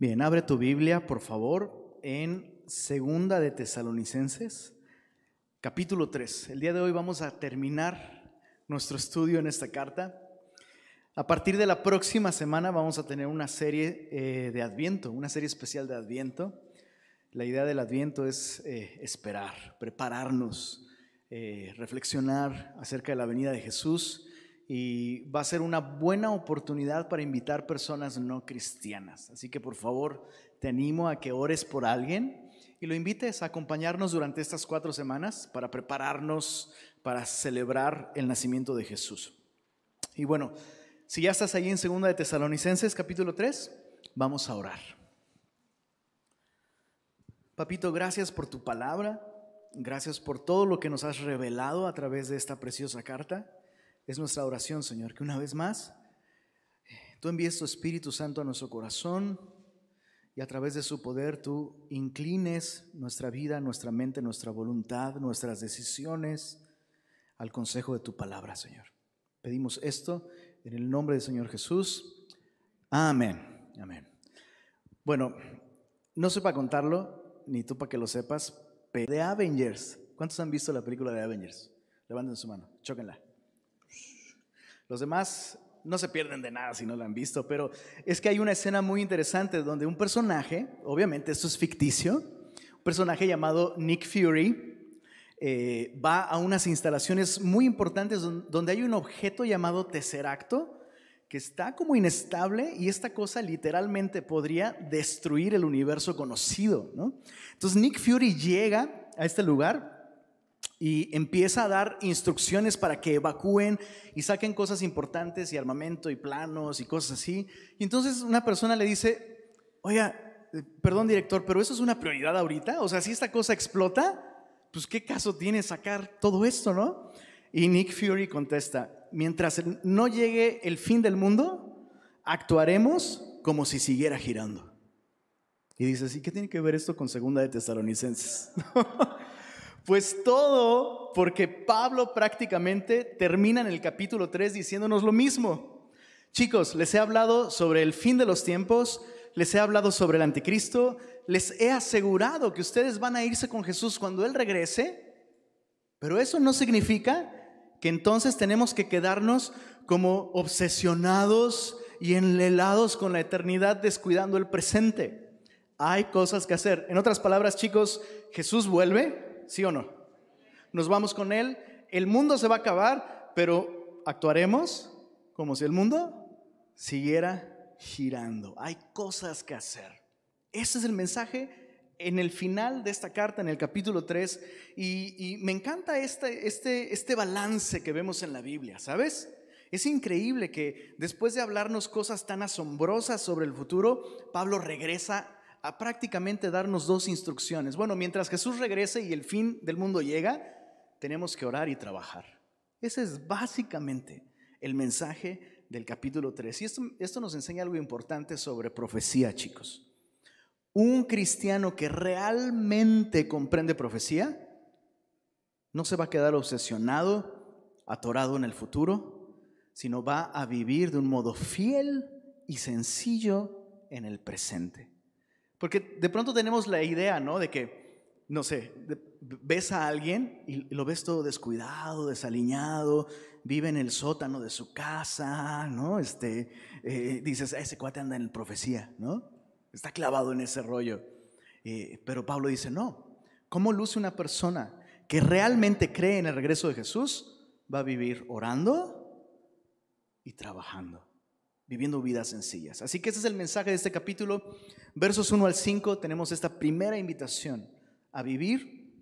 Bien, abre tu Biblia, por favor, en Segunda de Tesalonicenses, capítulo 3. El día de hoy vamos a terminar nuestro estudio en esta carta. A partir de la próxima semana vamos a tener una serie eh, de Adviento, una serie especial de Adviento. La idea del Adviento es eh, esperar, prepararnos, eh, reflexionar acerca de la venida de Jesús y va a ser una buena oportunidad para invitar personas no cristianas. Así que por favor te animo a que ores por alguien y lo invites a acompañarnos durante estas cuatro semanas para prepararnos para celebrar el nacimiento de Jesús. Y bueno, si ya estás ahí en Segunda de Tesalonicenses capítulo 3, vamos a orar. Papito, gracias por tu palabra, gracias por todo lo que nos has revelado a través de esta preciosa carta. Es nuestra oración, Señor, que una vez más tú envíes tu Espíritu Santo a nuestro corazón y a través de su poder tú inclines nuestra vida, nuestra mente, nuestra voluntad, nuestras decisiones al consejo de tu palabra, Señor. Pedimos esto en el nombre del Señor Jesús. Amén. Amén. Bueno, no sé para contarlo, ni tú para que lo sepas, pero de Avengers. ¿Cuántos han visto la película de Avengers? Levanten su mano, chóquenla. Los demás no se pierden de nada si no lo han visto, pero es que hay una escena muy interesante donde un personaje, obviamente esto es ficticio, un personaje llamado Nick Fury, eh, va a unas instalaciones muy importantes donde hay un objeto llamado Tesseracto que está como inestable y esta cosa literalmente podría destruir el universo conocido. Entonces Nick Fury llega a este lugar y empieza a dar instrucciones para que evacúen y saquen cosas importantes y armamento y planos y cosas así. Y entonces una persona le dice, oiga, eh, perdón director, pero eso es una prioridad ahorita. O sea, si esta cosa explota, pues qué caso tiene sacar todo esto, ¿no? Y Nick Fury contesta, mientras no llegue el fin del mundo, actuaremos como si siguiera girando. Y dice, ¿y qué tiene que ver esto con segunda de Tesalonicenses? Pues todo porque Pablo prácticamente termina en el capítulo 3 diciéndonos lo mismo. Chicos, les he hablado sobre el fin de los tiempos, les he hablado sobre el anticristo, les he asegurado que ustedes van a irse con Jesús cuando Él regrese, pero eso no significa que entonces tenemos que quedarnos como obsesionados y enlelados con la eternidad descuidando el presente. Hay cosas que hacer. En otras palabras, chicos, Jesús vuelve, ¿sí o no? Nos vamos con Él, el mundo se va a acabar, pero actuaremos como si el mundo siguiera girando. Hay cosas que hacer. Ese es el mensaje en el final de esta carta, en el capítulo 3, y, me encanta este, este, este balance que vemos en la Biblia, ¿sabes? Es increíble que después de hablarnos cosas tan asombrosas sobre el futuro, Pablo regresa a prácticamente darnos dos instrucciones. Bueno, mientras Jesús regrese y el fin del mundo llega, tenemos que orar y trabajar. Ese es básicamente el mensaje del capítulo 3. Y esto, esto nos enseña algo importante sobre profecía, chicos. Un cristiano que realmente comprende profecía no se va a quedar obsesionado, atorado en el futuro, sino va a vivir de un modo fiel y sencillo en el presente. Porque de pronto tenemos la idea, ¿no? De que, no sé, ves a alguien y lo ves todo descuidado, desaliñado, vive en el sótano de su casa, ¿no? Este, eh, dices, ese cuate anda en profecía, ¿no? Está clavado en ese rollo. Eh, pero Pablo dice, no, ¿cómo luce una persona que realmente cree en el regreso de Jesús? Va a vivir orando y trabajando viviendo vidas sencillas. Así que ese es el mensaje de este capítulo. Versos 1 al 5 tenemos esta primera invitación a vivir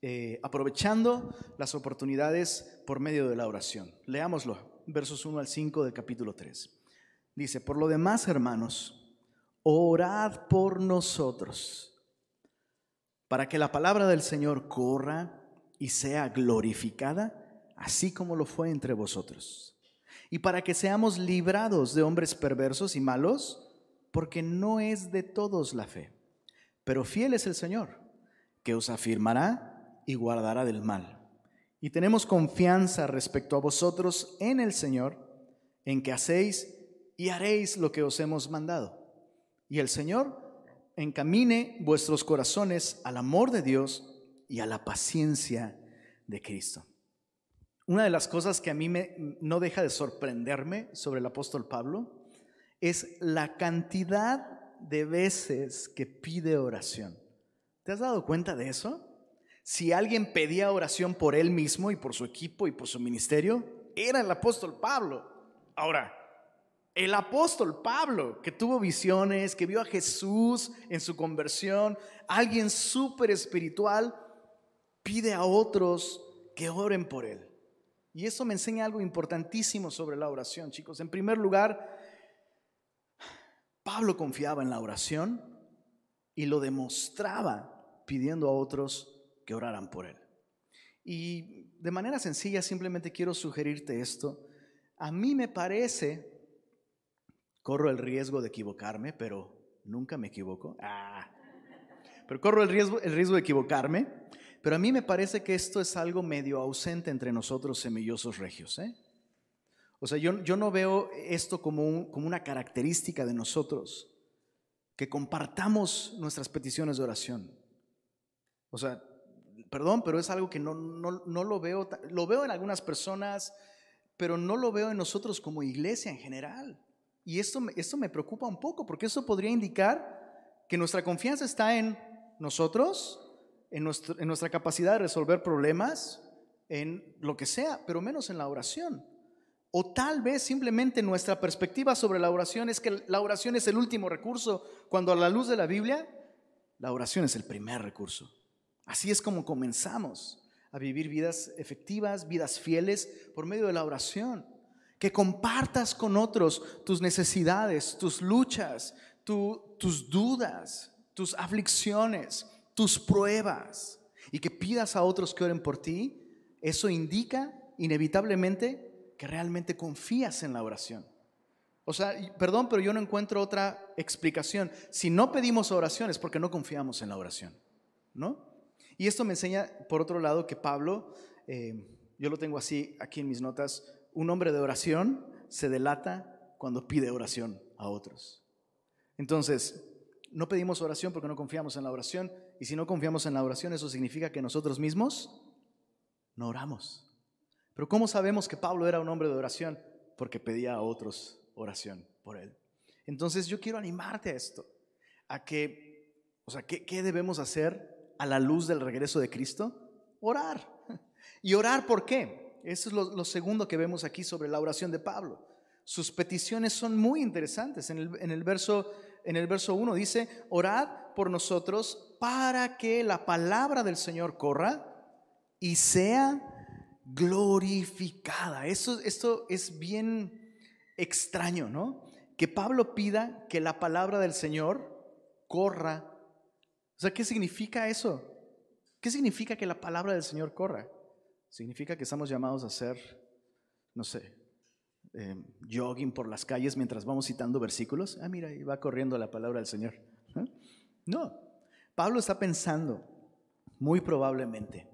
eh, aprovechando las oportunidades por medio de la oración. Leámoslo, versos 1 al 5 del capítulo 3. Dice, por lo demás, hermanos, orad por nosotros, para que la palabra del Señor corra y sea glorificada, así como lo fue entre vosotros y para que seamos librados de hombres perversos y malos, porque no es de todos la fe. Pero fiel es el Señor, que os afirmará y guardará del mal. Y tenemos confianza respecto a vosotros en el Señor, en que hacéis y haréis lo que os hemos mandado. y el Señor encamine vuestros corazones al amor de Dios y a la paciencia de Cristo. Una de las cosas que a mí me, no deja de sorprenderme sobre el apóstol Pablo es la cantidad de veces que pide oración. ¿Te has dado cuenta de eso? Si alguien pedía oración por él mismo y por su equipo y por su ministerio, era el apóstol Pablo. Ahora, el apóstol Pablo, que tuvo visiones, que vio a Jesús en su conversión, alguien súper espiritual, pide a otros que oren por él. Y eso me enseña algo importantísimo sobre la oración, chicos. En primer lugar, Pablo confiaba en la oración y lo demostraba pidiendo a otros que oraran por él. Y de manera sencilla simplemente quiero sugerirte esto. A mí me parece Corro el riesgo de equivocarme, pero nunca me equivoco. Ah. Pero corro el riesgo, el riesgo de equivocarme. Pero a mí me parece que esto es algo medio ausente entre nosotros semillosos regios. ¿eh? O sea, yo, yo no veo esto como, como una característica de nosotros, que compartamos nuestras peticiones de oración. O sea, perdón, pero es algo que no, no, no lo veo, lo veo en algunas personas, pero no lo veo en nosotros como iglesia en general. Y esto, esto me preocupa un poco, porque eso podría indicar que nuestra confianza está en nosotros, en, nuestra capacidad de resolver problemas, en lo que sea, pero menos en la oración. O tal vez simplemente nuestra perspectiva sobre la oración es que la oración es el último recurso, cuando a la luz de la Biblia, la oración es el primer recurso. Así es como comenzamos a vivir vidas efectivas, vidas fieles por medio de la oración que compartas con otros tus necesidades, tus luchas, tus dudas, tus aflicciones, tus pruebas, y que pidas a otros que oren por ti, eso indica inevitablemente que realmente confías en la oración. O sea, perdón, pero yo no encuentro otra explicación. Si no pedimos oración es porque no confiamos en la oración, ¿no? Y esto me enseña, por otro lado, que Pablo, eh, yo lo tengo así aquí en mis notas, un hombre de oración se delata cuando pide oración a otros. Entonces, no pedimos oración porque no confiamos en la oración, y si no confiamos en la oración, eso significa que nosotros mismos no oramos. Pero ¿cómo sabemos que Pablo era un hombre de oración? Porque pedía a otros oración por él. Entonces yo quiero animarte a esto, a que, o sea, ¿qué, qué debemos hacer a la luz del regreso de Cristo? Orar. ¿Y orar por qué? Eso es lo, segundo que vemos aquí sobre la oración de Pablo. Sus peticiones son muy interesantes. En el, en el, verso, en el verso 1 dice, orad por nosotros para que la palabra del Señor corra y sea glorificada. Eso, esto es bien extraño, ¿no? Que Pablo pida que la palabra del Señor corra. O sea, ¿qué significa eso? ¿Qué significa que la palabra del Señor corra? Significa que estamos llamados a hacer, no sé, eh, jogging por las calles mientras vamos citando versículos. Ah, mira, y va corriendo la palabra del Señor. No, Pablo está pensando, muy probablemente,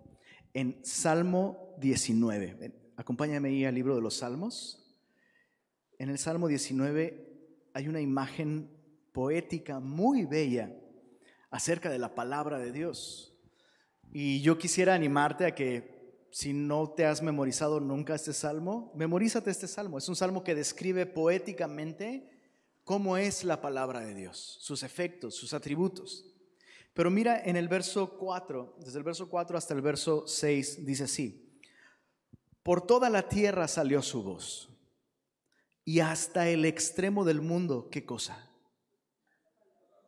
en Salmo 19. Acompáñame ahí al libro de los Salmos. En el Salmo 19 hay una imagen poética muy bella acerca de la palabra de Dios. Y yo quisiera animarte a que si no te has memorizado nunca este salmo, memorízate este salmo. Es un salmo que describe poéticamente cómo es la palabra de Dios, sus efectos, sus atributos. Pero mira en el verso 4, desde el verso 4 hasta el verso 6, dice así, por toda la tierra salió su voz y hasta el extremo del mundo, ¿qué cosa?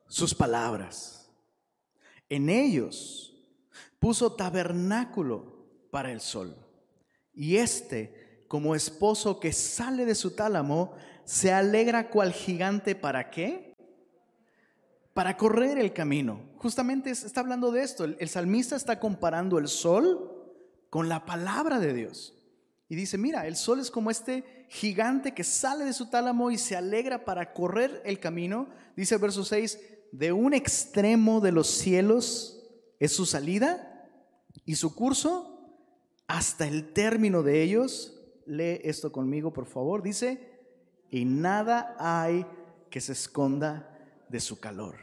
Sus palabras. En ellos puso tabernáculo para el sol. Y este, como esposo que sale de su tálamo, se alegra cual gigante para qué? Para correr el camino. Justamente está hablando de esto. El, el salmista está comparando el sol con la palabra de Dios. Y dice, mira, el sol es como este gigante que sale de su tálamo y se alegra para correr el camino. Dice el verso 6, de un extremo de los cielos es su salida y su curso hasta el término de ellos. Lee esto conmigo, por favor. Dice, y nada hay que se esconda de su calor.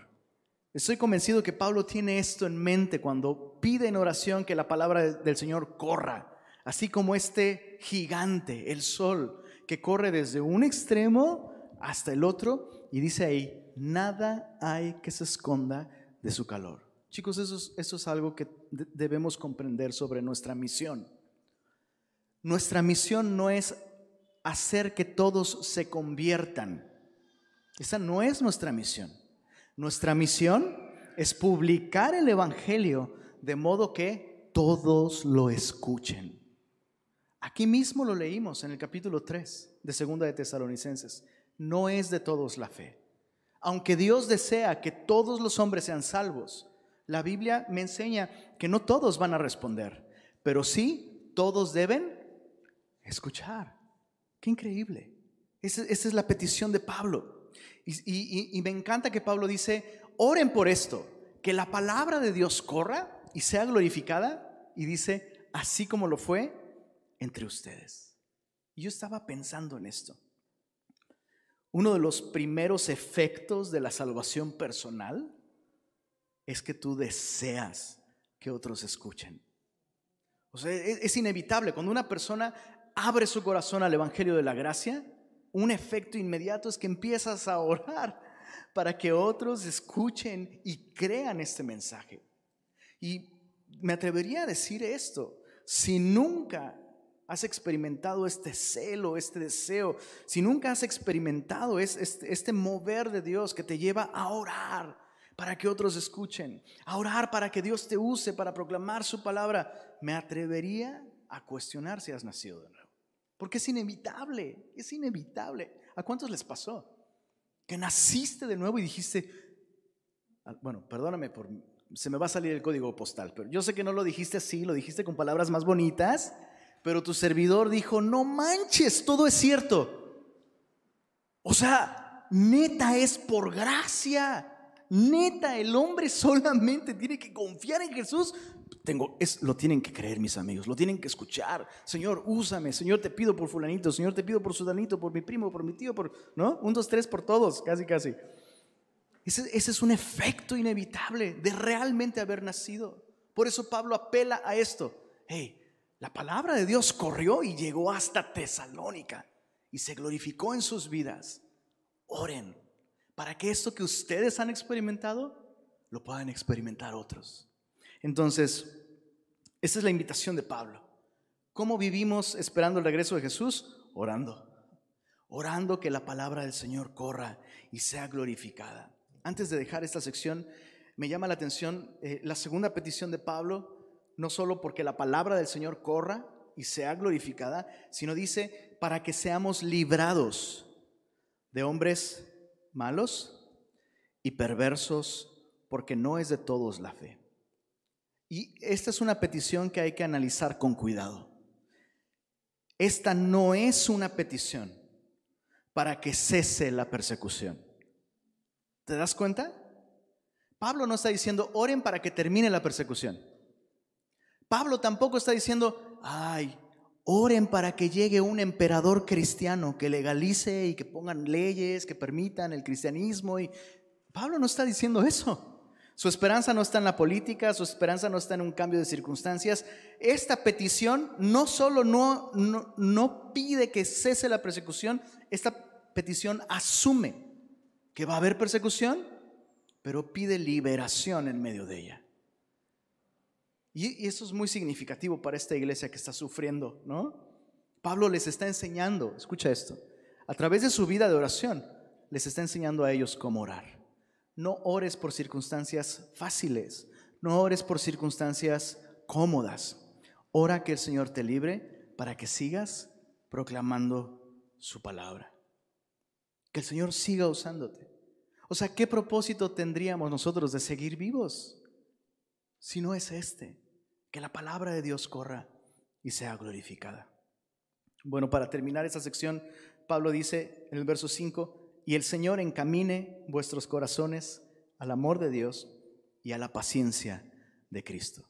Estoy convencido que Pablo tiene esto en mente cuando pide en oración que la palabra del Señor corra, así como este gigante, el sol, que corre desde un extremo hasta el otro y dice ahí, nada hay que se esconda de su calor. Chicos, eso es, algo que debemos comprender sobre nuestra misión. Nuestra misión no es hacer que todos se conviertan. Esa no es nuestra misión. Nuestra misión es publicar el Evangelio de modo que todos lo escuchen. Aquí mismo lo leímos en el capítulo 3 de Segunda de Tesalonicenses. No es de todos la fe. Aunque Dios desea que todos los hombres sean salvos, la Biblia me enseña que no todos van a responder, pero sí todos deben escuchar. Qué increíble. Esa, es la petición de Pablo. Y, y me encanta que Pablo dice, oren por esto, que la palabra de Dios corra y sea glorificada. Y dice, así como lo fue entre ustedes. Y yo estaba pensando en esto. Uno de los primeros efectos de la salvación personal es que tú deseas que otros escuchen. O sea, es, es inevitable. Cuando una persona abre su corazón al Evangelio de la Gracia, un efecto inmediato es que empiezas a orar para que otros escuchen y crean este mensaje. Y me atrevería a decir esto, si nunca has experimentado este celo, este deseo, si nunca has experimentado este, este, mover de Dios que te lleva a orar para que otros escuchen, a orar para que Dios te use para proclamar su palabra, me atrevería a cuestionar si has nacido de nuevo. Porque es inevitable, es inevitable. ¿A cuántos les pasó? Que naciste de nuevo y dijiste, ah, bueno, perdóname por, se me va a salir el código postal, pero yo sé que no lo dijiste así, lo dijiste con palabras más bonitas, pero tu servidor dijo, no manches, todo es cierto. O sea, neta es por gracia. Neta, el hombre solamente tiene que confiar en Jesús tengo, es, lo tienen que creer mis amigos, lo tienen que escuchar. Señor, úsame, Señor, te pido por fulanito, Señor, te pido por sudanito, por mi primo, por mi tío, por, ¿no? Un, dos, tres, por todos, casi, casi. Ese, ese es un efecto inevitable de realmente haber nacido. Por eso Pablo apela a esto. Hey, la palabra de Dios corrió y llegó hasta Tesalónica y se glorificó en sus vidas. Oren para que esto que ustedes han experimentado lo puedan experimentar otros. Entonces, esa es la invitación de Pablo. ¿Cómo vivimos esperando el regreso de Jesús? Orando. Orando que la palabra del Señor corra y sea glorificada. Antes de dejar esta sección, me llama la atención eh, la segunda petición de Pablo, no solo porque la palabra del Señor corra y sea glorificada, sino dice, para que seamos librados de hombres malos y perversos, porque no es de todos la fe. Y esta es una petición que hay que analizar con cuidado. Esta no es una petición para que cese la persecución. ¿Te das cuenta? Pablo no está diciendo, oren para que termine la persecución. Pablo tampoco está diciendo, ay, oren para que llegue un emperador cristiano que legalice y que pongan leyes que permitan el cristianismo. Y Pablo no está diciendo eso. Su esperanza no está en la política, su esperanza no está en un cambio de circunstancias. Esta petición no solo no, no, pide que cese la persecución, esta petición asume que va a haber persecución, pero pide liberación en medio de ella. Y eso es muy significativo para esta iglesia que está sufriendo, ¿no? Pablo les está enseñando, escucha esto, a través de su vida de oración, les está enseñando a ellos cómo orar. No ores por circunstancias fáciles, no ores por circunstancias cómodas. Ora que el Señor te libre para que sigas proclamando su palabra. Que el Señor siga usándote. O sea, ¿qué propósito tendríamos nosotros de seguir vivos si no es este? Que la palabra de Dios corra y sea glorificada. Bueno, para terminar esta sección, Pablo dice en el verso 5, y el Señor encamine vuestros corazones al amor de Dios y a la paciencia de Cristo.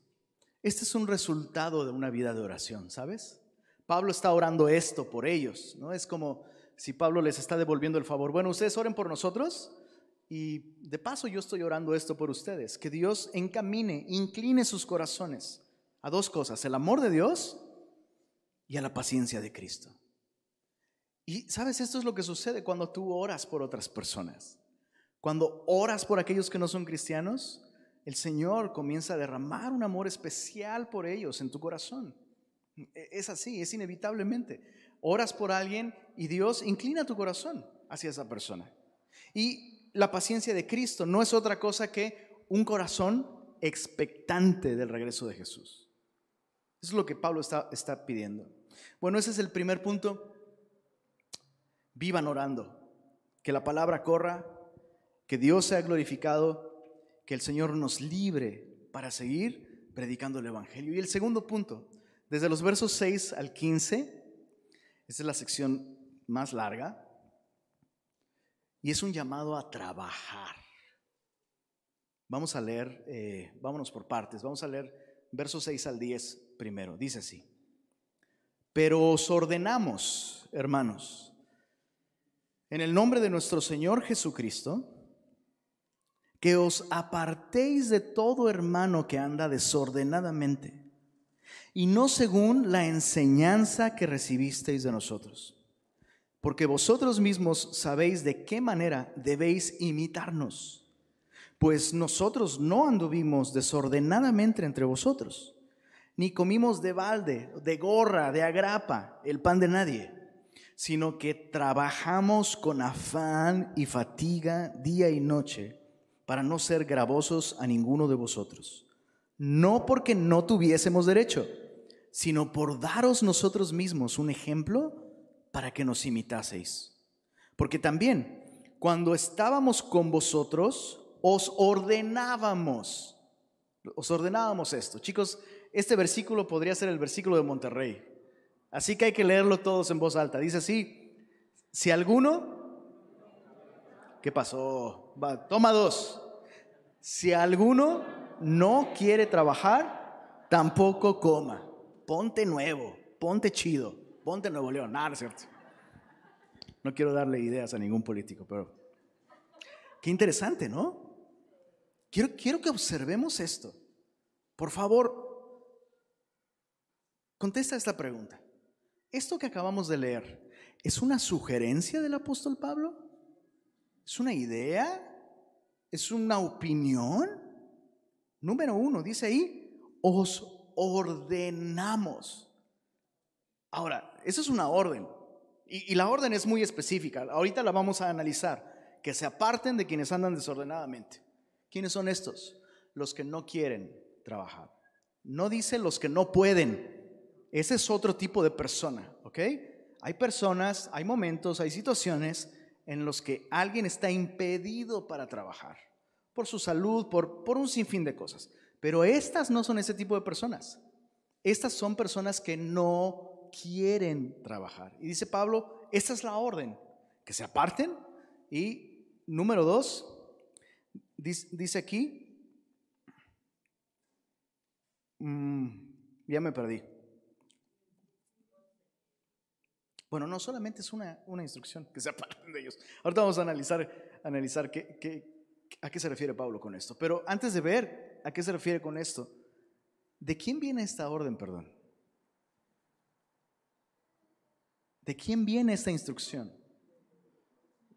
Este es un resultado de una vida de oración, ¿sabes? Pablo está orando esto por ellos, ¿no? Es como si Pablo les está devolviendo el favor. Bueno, ustedes oren por nosotros Y de paso yo estoy orando esto por ustedes, que Dios encamine, incline sus corazones a dos cosas, el amor de Dios y a la paciencia de Cristo. Y sabes, esto es lo que sucede cuando tú oras por otras personas. Cuando oras por aquellos que no son cristianos, el Señor comienza a derramar un amor especial por ellos en tu corazón. E, es así, es inevitablemente. Oras por alguien y Dios inclina tu corazón hacia esa persona. Y la paciencia de Cristo no es otra cosa que un corazón expectante del regreso de Jesús. Eso es lo que Pablo está, está pidiendo. Bueno, ese es el primer punto. Vivan orando. Que la palabra corra, que Dios sea glorificado, que el Señor nos libre para seguir predicando el Evangelio. Y el segundo punto, desde los versos 6 al 15, esta es la sección más larga, y es un llamado a trabajar. Vamos a leer, eh, vámonos por partes, vamos a leer versos 6 al 10 primero. Dice así, pero os ordenamos, hermanos, en el nombre de nuestro Señor Jesucristo, que os apartéis de todo hermano que anda desordenadamente y no según la enseñanza que recibisteis de nosotros. Porque vosotros mismos sabéis de qué manera debéis imitarnos, pues nosotros no anduvimos desordenadamente entre vosotros, ni comimos de balde, de gorra, de agrapa, el pan de nadie, sino que trabajamos con afán y fatiga día y noche para no ser gravosos a ninguno de vosotros, no porque no tuviésemos derecho sino por daros nosotros mismos un ejemplo para que nos imitaseis. Porque también, cuando estábamos con vosotros, os ordenábamos, os ordenábamos esto. Chicos, este versículo podría ser el versículo de Monterrey. Así que hay que leerlo todos en voz alta. Dice así, si alguno, ¿qué pasó? toma dos. Si alguno no quiere trabajar, tampoco coma ponte nuevo, ponte chido, ponte Nuevo León. Nada, cierto. No quiero darle ideas a ningún político, pero qué interesante, ¿no? Quiero, quiero que observemos esto. Por favor, contesta esta pregunta. ¿Esto que acabamos de leer es una sugerencia del apóstol Pablo? ¿Es una idea? ¿Es una opinión? Número uno, dice ahí, os ordenamos. Ahora, eso es una orden. Y, la orden es muy específica. Ahorita la vamos a analizar. Que se aparten de quienes andan desordenadamente. ¿Quiénes son estos? Los que no quieren trabajar. No dice los que no pueden. Ese es otro tipo de persona, ¿ok? Hay personas, hay momentos, hay situaciones en los que alguien está impedido para trabajar. Por su salud, por, por un sinfín de cosas. Pero estas no son ese tipo de personas. Estas son personas que no quieren trabajar. Y dice Pablo, esta es la orden, que se aparten. Y número dos, dice aquí, mm, ya me perdí. Bueno, no solamente es una, instrucción, que se aparten de ellos. Ahorita vamos a analizar, analizar qué, qué, a qué se refiere Pablo con esto. Pero antes de ver a qué se refiere con esto, ¿de quién viene esta orden, perdón? ¿De quién viene esta instrucción?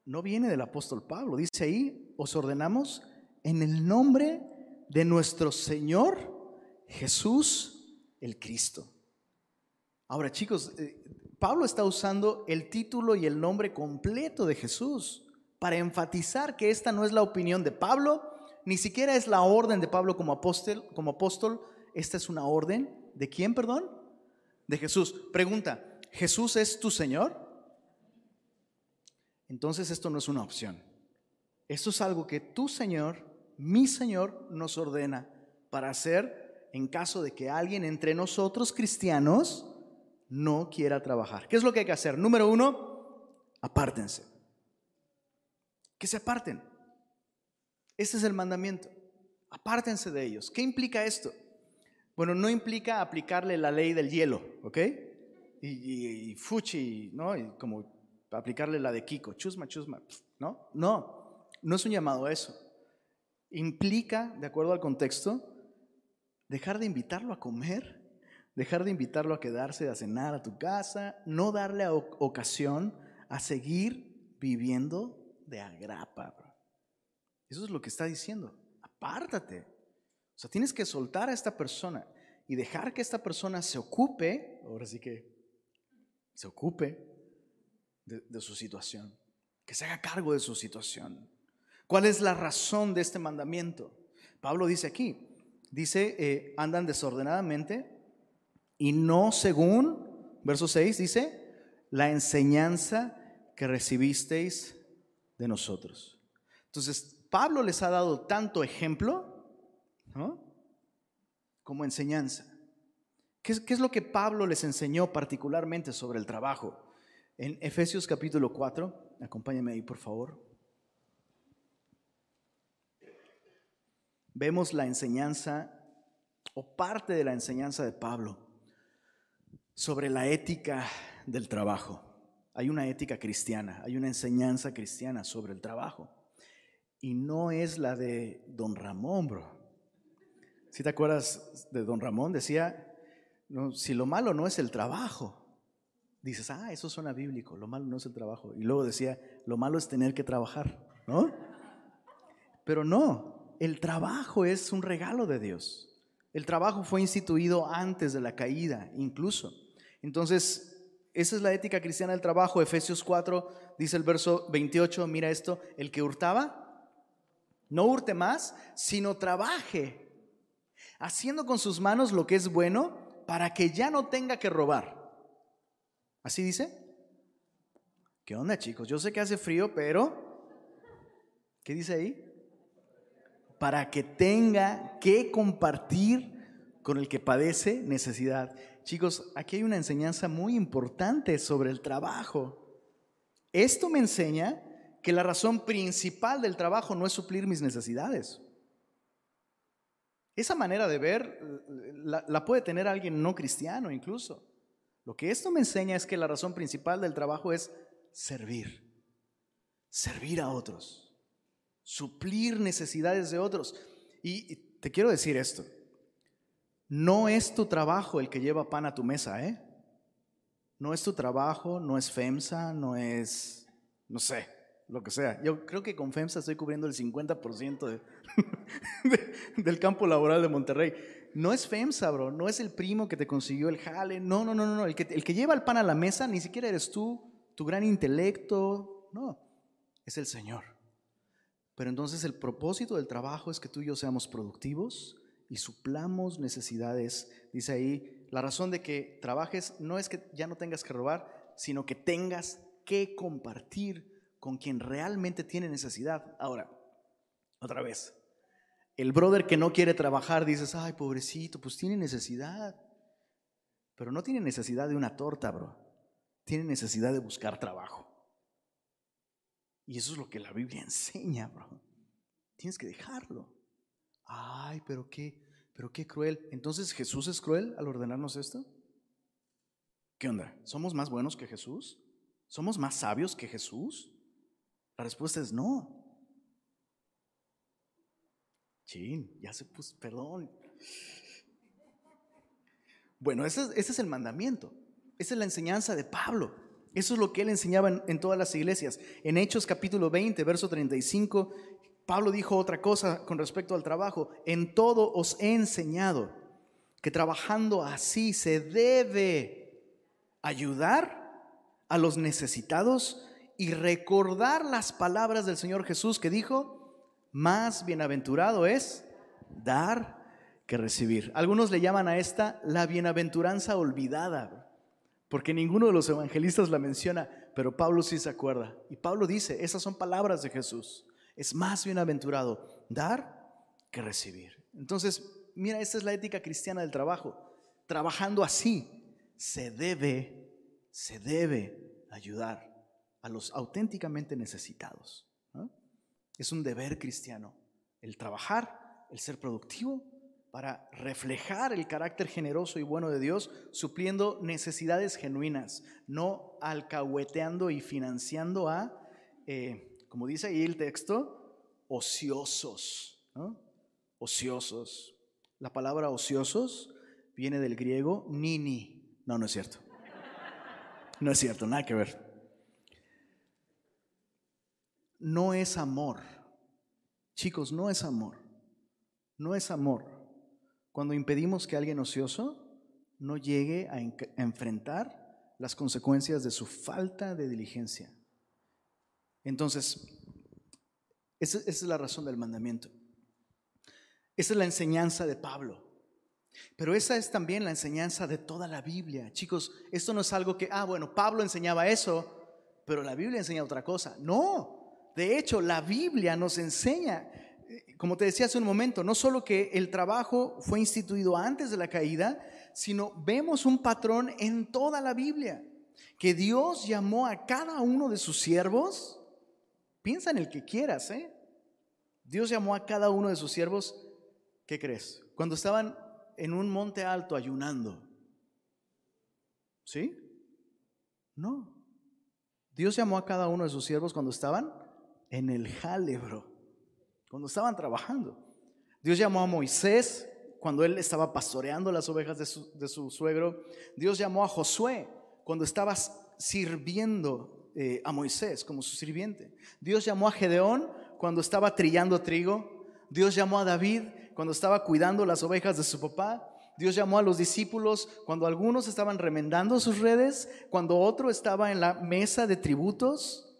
No viene del apóstol Pablo. Dice ahí, os ordenamos en el nombre de nuestro Señor Jesús el Cristo. Ahora chicos, eh, Pablo está usando el título y el nombre completo de Jesús para enfatizar que esta no es la opinión de Pablo, ni siquiera es la orden de Pablo como apóstol, como apóstol, esta es una orden de quién, perdón? De Jesús. Pregunta, ¿Jesús es tu Señor? Entonces esto no es una opción. Esto es algo que tu Señor, mi Señor, nos ordena para hacer en caso de que alguien entre nosotros cristianos no quiera trabajar. ¿Qué es lo que hay que hacer? Número uno, apártense que se aparten. Este es el mandamiento. Apártense de ellos. ¿Qué implica esto? Bueno, no implica aplicarle la ley del hielo, ¿ok? Y, fuchi, ¿no? Y como aplicarle la de Kiko, chusma, chusma, ¿no? No. no es un llamado a eso. Implica, de acuerdo al contexto, dejar de invitarlo a comer, dejar de invitarlo a quedarse a cenar a tu casa, no darle ocasión a seguir viviendo de agrapa. Eso es lo que está diciendo. Apártate. O sea, tienes que soltar a esta persona y dejar que esta persona se ocupe, ahora sí que se ocupe de, su situación, que se haga cargo de su situación. ¿Cuál es la razón de este mandamiento? Pablo dice aquí, dice, eh, andan desordenadamente y no según, verso 6 dice, la enseñanza que recibisteis de nosotros. Entonces, Pablo les ha dado tanto ejemplo como enseñanza. ¿Qué es, lo que Pablo les enseñó particularmente sobre el trabajo? En Efesios capítulo 4, acompáñame ahí por favor. Vemos la enseñanza o parte de la enseñanza de Pablo sobre la ética del trabajo. Hay una ética cristiana, hay una enseñanza cristiana sobre el trabajo. Y no es la de don Ramón, bro. Si te acuerdas de don Ramón, decía, si lo malo no es el trabajo, dices, ah, eso suena bíblico, lo malo no es el trabajo. Y luego decía, lo malo es tener que trabajar, ¿no? Pero no, el trabajo es un regalo de Dios. El trabajo fue instituido antes de la caída, incluso. Entonces, esa es la ética cristiana del trabajo. Efesios 4 dice el verso 28, mira esto, el que hurtaba, no hurte más, sino trabaje, haciendo con sus manos lo que es bueno para que ya no tenga que robar. ¿Así dice? ¿Qué onda chicos? Yo sé que hace frío, pero ¿qué dice ahí? Para que tenga que compartir con el que padece necesidad. Chicos, aquí hay una enseñanza muy importante sobre el trabajo. Esto me enseña que la razón principal del trabajo no es suplir mis necesidades. Esa manera de ver la, puede tener alguien no cristiano incluso. Lo que esto me enseña es que la razón principal del trabajo es servir, servir a otros, suplir necesidades de otros. Y te quiero decir esto, no es tu trabajo el que lleva pan a tu mesa, ¿eh? No es tu trabajo, no es FEMSA, no es, no sé, lo que sea. Yo creo que con FEMSA estoy cubriendo el 50% del campo laboral de Monterrey. No es FEMSA, bro, no es el primo que te consiguió el jale, no, no, no, no, el que, el que lleva el pan a la mesa ni siquiera eres tú, tu gran intelecto, no, es el Señor. Pero entonces el propósito del trabajo es que tú y yo seamos productivos, y suplamos necesidades. Dice ahí, la razón de que trabajes no es que ya no tengas que robar, sino que tengas que compartir con quien realmente tiene necesidad. Ahora, otra vez, el brother que no quiere trabajar, dices, ay, pobrecito, pues tiene necesidad. Pero no tiene necesidad de una torta, bro. Tiene necesidad de buscar trabajo. Y eso es lo que la Biblia enseña, bro. Tienes que dejarlo. Ay, pero qué, pero qué cruel. Entonces, ¿Jesús es cruel al ordenarnos esto? ¿Qué onda? ¿Somos más buenos que Jesús? ¿Somos más sabios que Jesús? La respuesta es no. Chin, ya se puso, perdón. Bueno, ese, es el mandamiento. Esa es la enseñanza de Pablo. Eso es lo que él enseñaba en, todas las iglesias. En Hechos capítulo 20, verso 35 Pablo dijo otra cosa con respecto al trabajo. En todo os he enseñado que trabajando así se debe ayudar a los necesitados y recordar las palabras del Señor Jesús que dijo, más bienaventurado es dar que recibir. Algunos le llaman a esta la bienaventuranza olvidada, porque ninguno de los evangelistas la menciona, pero Pablo sí se acuerda. Y Pablo dice, esas son palabras de Jesús. Es más bienaventurado dar que recibir. Entonces, mira, esta es la ética cristiana del trabajo. Trabajando así, se debe, se debe ayudar a los auténticamente necesitados. Es un deber cristiano el trabajar, el ser productivo para reflejar el carácter generoso y bueno de Dios, supliendo necesidades genuinas, no alcahueteando y financiando a... Eh, como dice ahí el texto, ociosos, ociosos. La palabra ociosos viene del griego nini. No, no es cierto. No es cierto, nada que ver. No es amor. Chicos, no es amor. No es amor. Cuando impedimos que alguien ocioso no llegue a, enfrentar las consecuencias de su falta de diligencia. Entonces, esa, es la razón del mandamiento. Esa es la enseñanza de Pablo. Pero esa es también la enseñanza de toda la Biblia. Chicos, esto no es algo que, ah, bueno, Pablo enseñaba eso, pero la Biblia enseña otra cosa. No, de hecho, la Biblia nos enseña, eh, como te decía hace un momento, no solo que el trabajo fue instituido antes de la caída, sino vemos un patrón en toda la Biblia, que Dios llamó a cada uno de sus siervos, piensa en el que quieras, ¿eh? Dios llamó a cada uno de sus siervos, ¿qué crees? Cuando estaban en un monte alto ayunando. ¿Sí? No. Dios llamó a cada uno de sus siervos cuando estaban en el jálebro, cuando estaban trabajando. Dios llamó a Moisés cuando él estaba pastoreando las ovejas de su, de su suegro. Dios llamó a Josué cuando estaba sirviendo eh, a Moisés como su sirviente. Dios llamó a Gedeón cuando estaba trillando trigo. Dios llamó a David cuando estaba cuidando las ovejas de su papá. Dios llamó a los discípulos cuando algunos estaban remendando sus redes, cuando otro estaba en la mesa de tributos.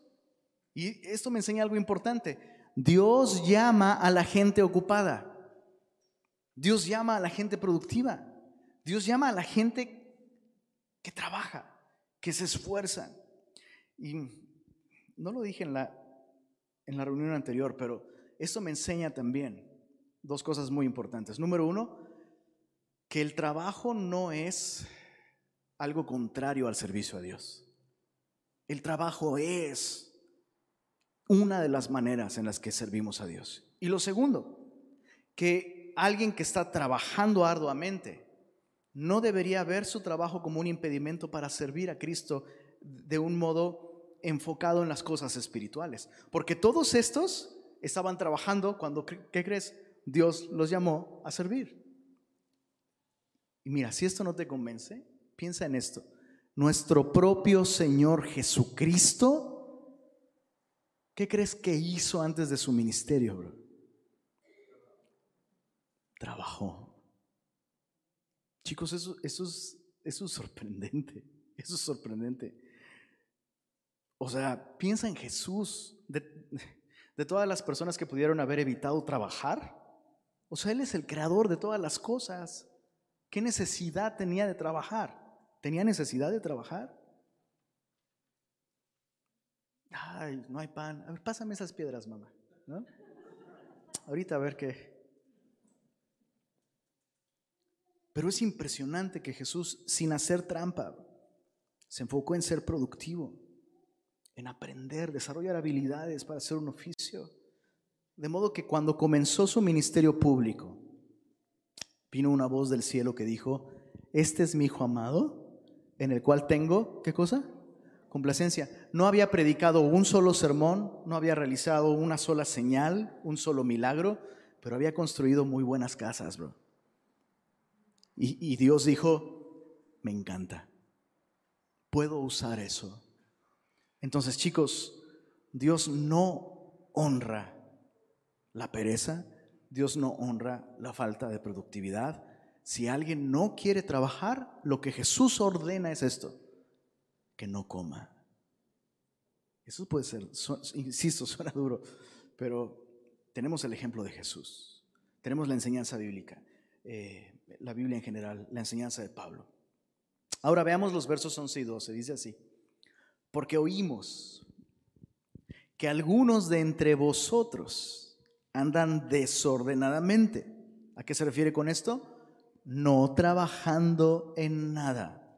Y esto me enseña algo importante. Dios llama a la gente ocupada. Dios llama a la gente productiva. Dios llama a la gente que trabaja, que se esfuerza. Y no lo dije en la, en la reunión anterior, pero esto me enseña también dos cosas muy importantes. Número uno, que el trabajo no es algo contrario al servicio a Dios. El trabajo es una de las maneras en las que servimos a Dios. Y lo segundo, que alguien que está trabajando arduamente no debería ver su trabajo como un impedimento para servir a Cristo de un modo enfocado en las cosas espirituales. Porque todos estos estaban trabajando cuando, ¿qué crees? Dios los llamó a servir. Y mira, si esto no te convence, piensa en esto. Nuestro propio Señor Jesucristo, ¿qué crees que hizo antes de su ministerio, bro? trabajó. Chicos, eso, eso, es, eso es sorprendente. Eso es sorprendente. O sea, piensa en Jesús. De, todas las personas que pudieron haber evitado trabajar. O sea, Él es el creador de todas las cosas. ¿Qué necesidad tenía de trabajar? ¿Tenía necesidad de trabajar? Ay, no hay pan. A ver, pásame esas piedras, mamá. ¿No? Ahorita a ver qué. Pero es impresionante que Jesús, sin hacer trampa, se enfocó en ser productivo, en aprender, desarrollar habilidades para hacer un oficio. De modo que cuando comenzó su ministerio público, vino una voz del cielo que dijo, este es mi hijo amado, en el cual tengo, ¿qué cosa? Complacencia. No había predicado un solo sermón, no había realizado una sola señal, un solo milagro, pero había construido muy buenas casas, bro. Y, Dios dijo, me encanta, puedo usar eso. Entonces, chicos, Dios no honra la pereza, Dios no honra la falta de productividad. Si alguien no quiere trabajar, lo que Jesús ordena es esto, que no coma. Eso puede ser, insisto, suena duro, pero tenemos el ejemplo de Jesús, tenemos la enseñanza bíblica. Eh, la Biblia en general, la enseñanza de Pablo. Ahora veamos los versos 11 y 12, dice así, porque oímos que algunos de entre vosotros andan desordenadamente. ¿A qué se refiere con esto? No trabajando en nada,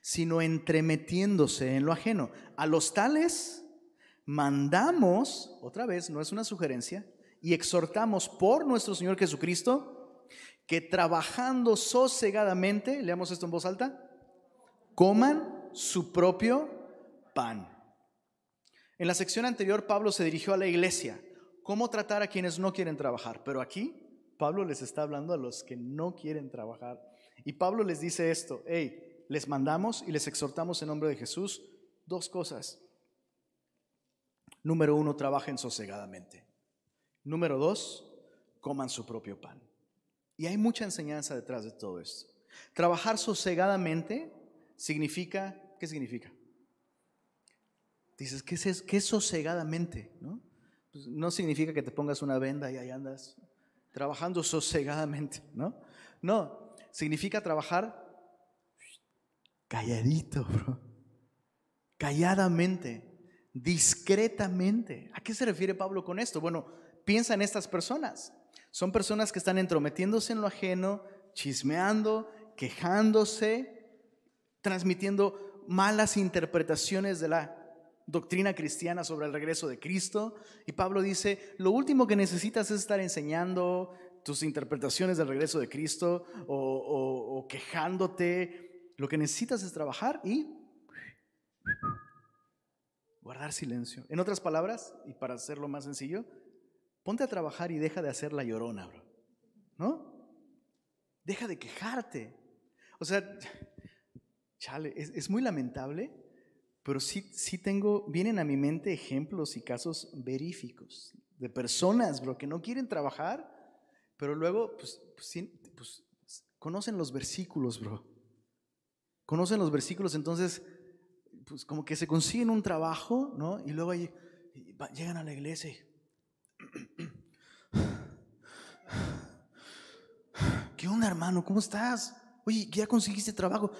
sino entremetiéndose en lo ajeno. A los tales mandamos, otra vez, no es una sugerencia, y exhortamos por nuestro Señor Jesucristo, que trabajando sosegadamente, leamos esto en voz alta, coman su propio pan. En la sección anterior Pablo se dirigió a la iglesia. cómo tratar a quienes no quieren trabajar. Pero aquí Pablo les está hablando a los que no quieren trabajar. Y Pablo les dice esto, hey, les mandamos y les exhortamos en nombre de Jesús dos cosas. Número uno, trabajen sosegadamente. Número dos, coman su propio pan. Y hay mucha enseñanza detrás de todo esto. Trabajar sosegadamente significa, ¿qué significa? Dices, ¿qué es, qué sosegadamente? ¿no? Pues no significa que te pongas una venda y ahí andas trabajando sosegadamente, ¿no? No, significa trabajar calladito, bro. Calladamente, discretamente. ¿A qué se refiere Pablo con esto? Bueno, piensa en estas personas. Son personas que están entrometiéndose en lo ajeno, chismeando, quejándose, transmitiendo malas interpretaciones de la doctrina cristiana sobre el regreso de Cristo. Y Pablo dice, lo último que necesitas es estar enseñando tus interpretaciones del regreso de Cristo o, quejándote. Lo que necesitas es trabajar y guardar silencio. En otras palabras, y para hacerlo más sencillo, ponte a trabajar y deja de hacer la llorona, bro. ¿No? Deja de quejarte. O sea, chale, es muy lamentable pero sí, sí tengo, vienen a mi mente ejemplos y casos veríficos de personas, bro, que no quieren trabajar, pero luego, pues, pues, pues, conocen los versículos, bro. Conocen los versículos, entonces, pues como que se consiguen un trabajo, ¿no? Y luego llegan a la iglesia y... ¿Qué onda, hermano? ¿Cómo estás? Oye, ¿ya conseguiste trabajo?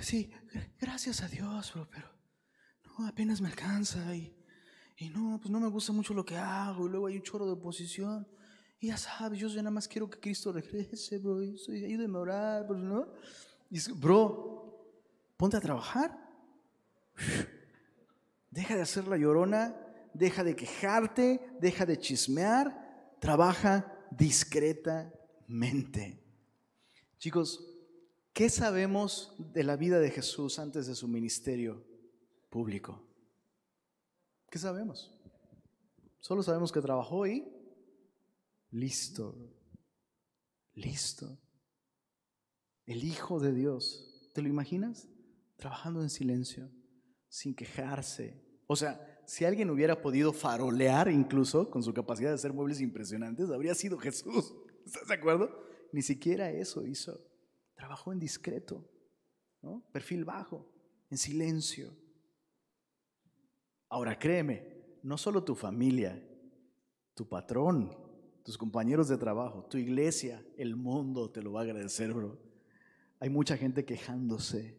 Sí, gracias a Dios, bro, pero no, apenas me alcanza y, y no, pues no me gusta mucho lo que hago y luego hay un choro de oposición. Y ya sabes, yo nada más quiero que Cristo regrese, bro. Y soy, ayúdeme a orar, bro, ¿no? Y bro, ponte a trabajar. Deja de hacer la llorona, deja de quejarte, deja de chismear, trabaja discretamente. Chicos, ¿Qué sabemos de la vida de Jesús antes de su ministerio público? ¿Qué sabemos? Solo sabemos que trabajó y listo, listo. El Hijo de Dios, ¿te lo imaginas? Trabajando en silencio, sin quejarse. O sea, si alguien hubiera podido farolear incluso con su capacidad de hacer muebles impresionantes, habría sido Jesús. ¿Estás de acuerdo? Ni siquiera eso hizo. Trabajó en discreto, ¿no? perfil bajo, en silencio. Ahora créeme, no solo tu familia, tu patrón, tus compañeros de trabajo, tu iglesia, el mundo te lo va a agradecer, bro. Hay mucha gente quejándose.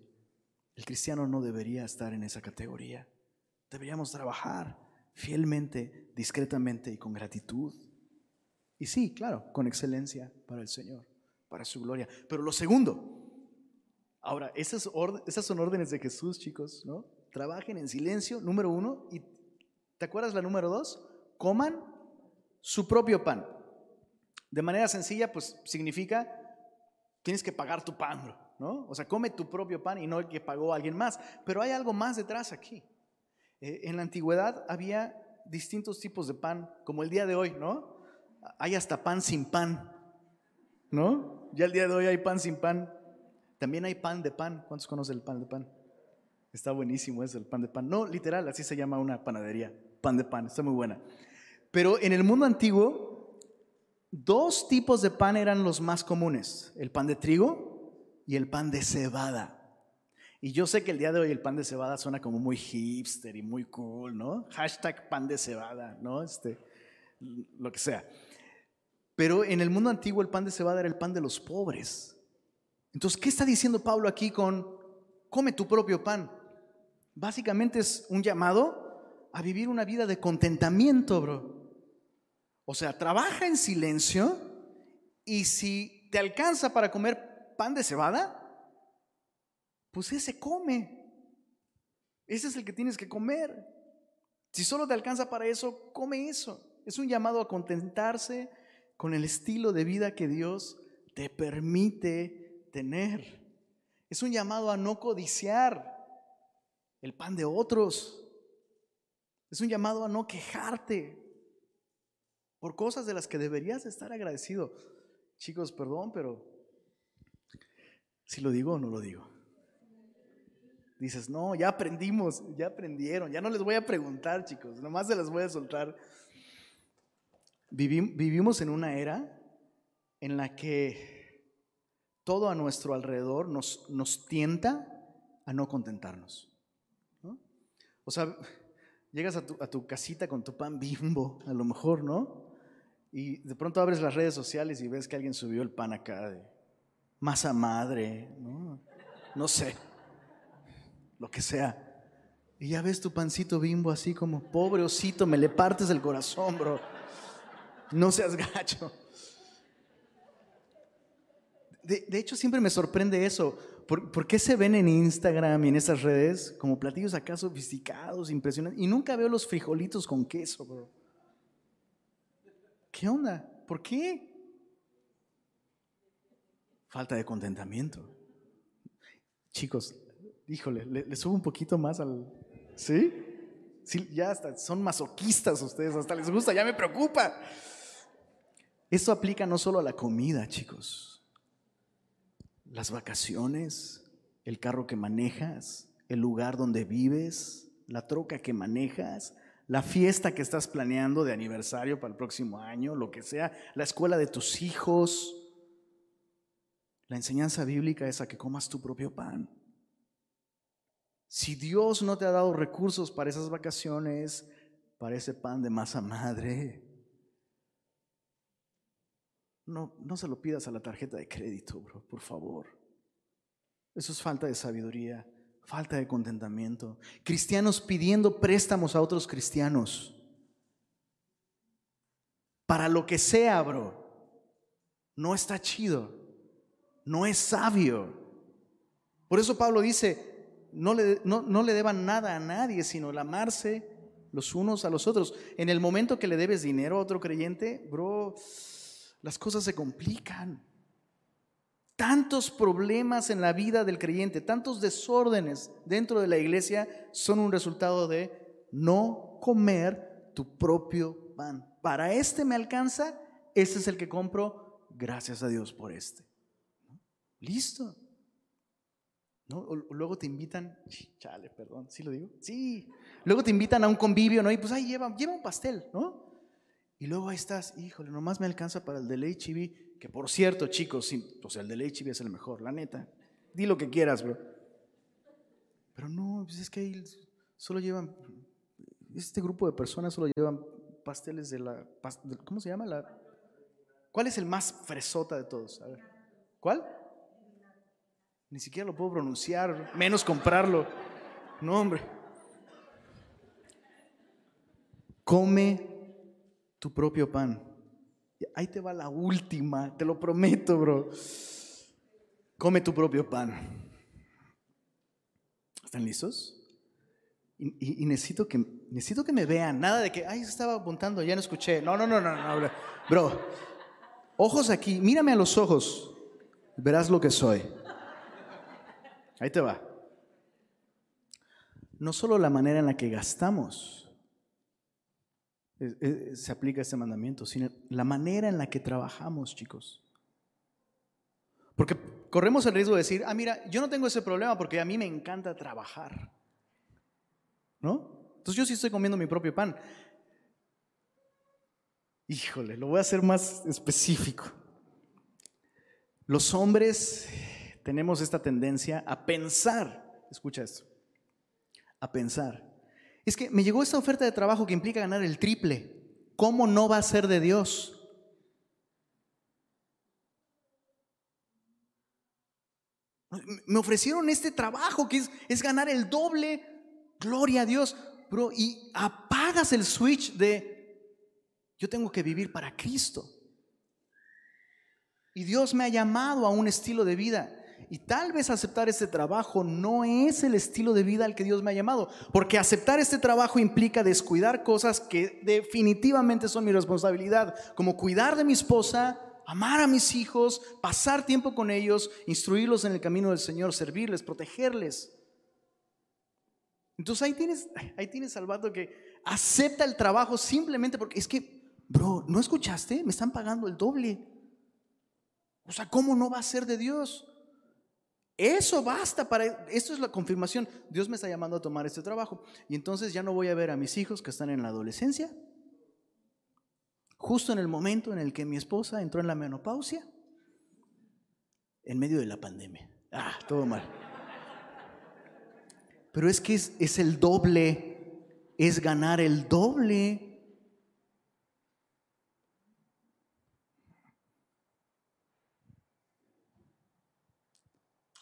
El cristiano no debería estar en esa categoría. Deberíamos trabajar fielmente, discretamente y con gratitud. Y sí, claro, con excelencia para el Señor para su gloria. Pero lo segundo, ahora, esas, son órdenes de Jesús, chicos, ¿no? Trabajen en silencio, número uno, y ¿te acuerdas la número dos? Coman su propio pan. De manera sencilla, pues significa, tienes que pagar tu pan, ¿no? O sea, come tu propio pan y no el que pagó alguien más. Pero hay algo más detrás aquí. Eh, en la antigüedad había distintos tipos de pan, como el día de hoy, ¿no? Hay hasta pan sin pan, ¿no? Ya el día de hoy hay pan sin pan. También hay pan de pan. ¿Cuántos conocen el pan de pan? Está buenísimo eso, el pan de pan. No, literal, así se llama una panadería. Pan de pan, está muy buena. Pero en el mundo antiguo, dos tipos de pan eran los más comunes. El pan de trigo y el pan de cebada. Y yo sé que el día de hoy el pan de cebada suena como muy hipster y muy cool, ¿no? Hashtag pan de cebada, ¿no? Este, lo que sea. Pero en el mundo antiguo el pan de cebada era el pan de los pobres. Entonces, ¿qué está diciendo Pablo aquí con come tu propio pan? Básicamente es un llamado a vivir una vida de contentamiento, bro. O sea, trabaja en silencio y si te alcanza para comer pan de cebada, pues ese come. Ese es el que tienes que comer. Si solo te alcanza para eso, come eso. Es un llamado a contentarse con el estilo de vida que Dios te permite tener. Es un llamado a no codiciar el pan de otros. Es un llamado a no quejarte. por cosas de las que deberías estar agradecido. Chicos, perdón, pero si lo digo o no lo digo. Dices, no, ya aprendimos, ya aprendieron, ya no les voy a preguntar, chicos, nomás se las voy a soltar. Vivimos en una era en la que todo a nuestro alrededor nos, nos tienta a no contentarnos. O sea, llegas a tu, a tu casita con tu pan bimbo, a lo mejor, ¿no? Y de pronto abres las redes sociales y ves que alguien subió el pan acá de masa madre, ¿no? No sé, lo que sea. Y ya ves tu pancito bimbo así como, pobre osito, me le partes el corazón, bro. No seas gacho. De, hecho, siempre me sorprende eso. ¿Por, qué se ven en Instagram y en esas redes como platillos acá sofisticados, impresionantes? Y nunca veo los frijolitos con queso, bro. ¿Qué onda? ¿Por qué? Falta de contentamiento. Chicos, híjole, le, subo un poquito más al... ¿Sí? Sí, ya hasta son masoquistas ustedes, hasta les gusta, ya me preocupa. Esto aplica no solo a la comida, chicos las vacaciones, el carro que manejas, el lugar donde vives, la troca que manejas, la fiesta que estás planeando de aniversario para el próximo año, lo que sea, la escuela de tus hijos. La enseñanza bíblica es a que comas tu propio pan. Si Dios no te ha dado recursos para esas vacaciones, para ese pan de masa madre, no, no se lo pidas a la tarjeta de crédito, bro, por favor. Eso es falta de sabiduría, falta de contentamiento. Cristianos pidiendo préstamos a otros cristianos. Para lo que sea, bro. No está chido. No es sabio. Por eso Pablo dice, no le, no, no le deban nada a nadie, sino el amarse los unos a los otros. En el momento que le debes dinero a otro creyente, bro, las cosas se complican. Tantos problemas en la vida del creyente, tantos desórdenes dentro de la iglesia son un resultado de no comer tu propio pan. Para este me alcanza, este es el que compro, gracias a Dios por este. Listo. Luego te invitan, chale, perdón, ¿sí lo digo? Sí. Luego te invitan a un convivio, ¿no? Y pues ahí lleva, lleva un pastel, ¿no? Y luego ahí estás, híjole, nomás me alcanza para el del HIV, que por cierto, chicos, sí, o sea, el del HIV es el mejor, la neta. Di lo que quieras, bro. Pero no, pues es que ahí solo llevan, este grupo de personas solo llevan pasteles de la, ¿cómo se llama? La, ¿Cuál es el más fresota de todos? A ver, ¿cuál? Ni siquiera lo puedo pronunciar, menos comprarlo. No, hombre. Come tu propio pan. Ahí te va la última, te lo prometo, bro. Come tu propio pan. ¿Están listos? Y, necesito, que, necesito que me vean. Nada de que, ay, estaba apuntando, ya no escuché. No, no, no, no, no, bro. Ojos aquí, mírame a los ojos. Verás lo que soy. Ahí te va. No solo la manera en la que gastamos, se aplica este mandamiento, sino la manera en la que trabajamos, chicos. Porque corremos el riesgo de decir, ah, mira, yo no tengo ese problema porque a mí me encanta trabajar. ¿No? Entonces yo sí estoy comiendo mi propio pan. Híjole, lo voy a hacer más específico. Los hombres tenemos esta tendencia a pensar, escucha esto, a pensar es que me llegó esta oferta de trabajo que implica ganar el triple. ¿Cómo no va a ser de Dios? Me ofrecieron este trabajo que es, ganar el doble. Gloria a Dios. Bro, y apagas el switch de yo tengo que vivir para Cristo. Y Dios me ha llamado a un estilo de vida. Y tal vez aceptar este trabajo no es el estilo de vida al que Dios me ha llamado, porque aceptar este trabajo implica descuidar cosas que definitivamente son mi responsabilidad, como cuidar de mi esposa, amar a mis hijos, pasar tiempo con ellos, instruirlos en el camino del Señor, servirles, protegerles. Entonces ahí tienes, ahí tienes al que acepta el trabajo simplemente porque es que Bro, ¿no escuchaste? Me están pagando el doble. O sea, ¿cómo no va a ser de Dios? Eso basta para, esto es la confirmación. Dios me está llamando a tomar este trabajo. Y entonces ya no voy a ver a mis hijos que están en la adolescencia. Justo en el momento en el que mi esposa entró en la menopausia. En medio de la pandemia. Ah, todo mal. Pero es que es, es el doble. Es ganar el doble.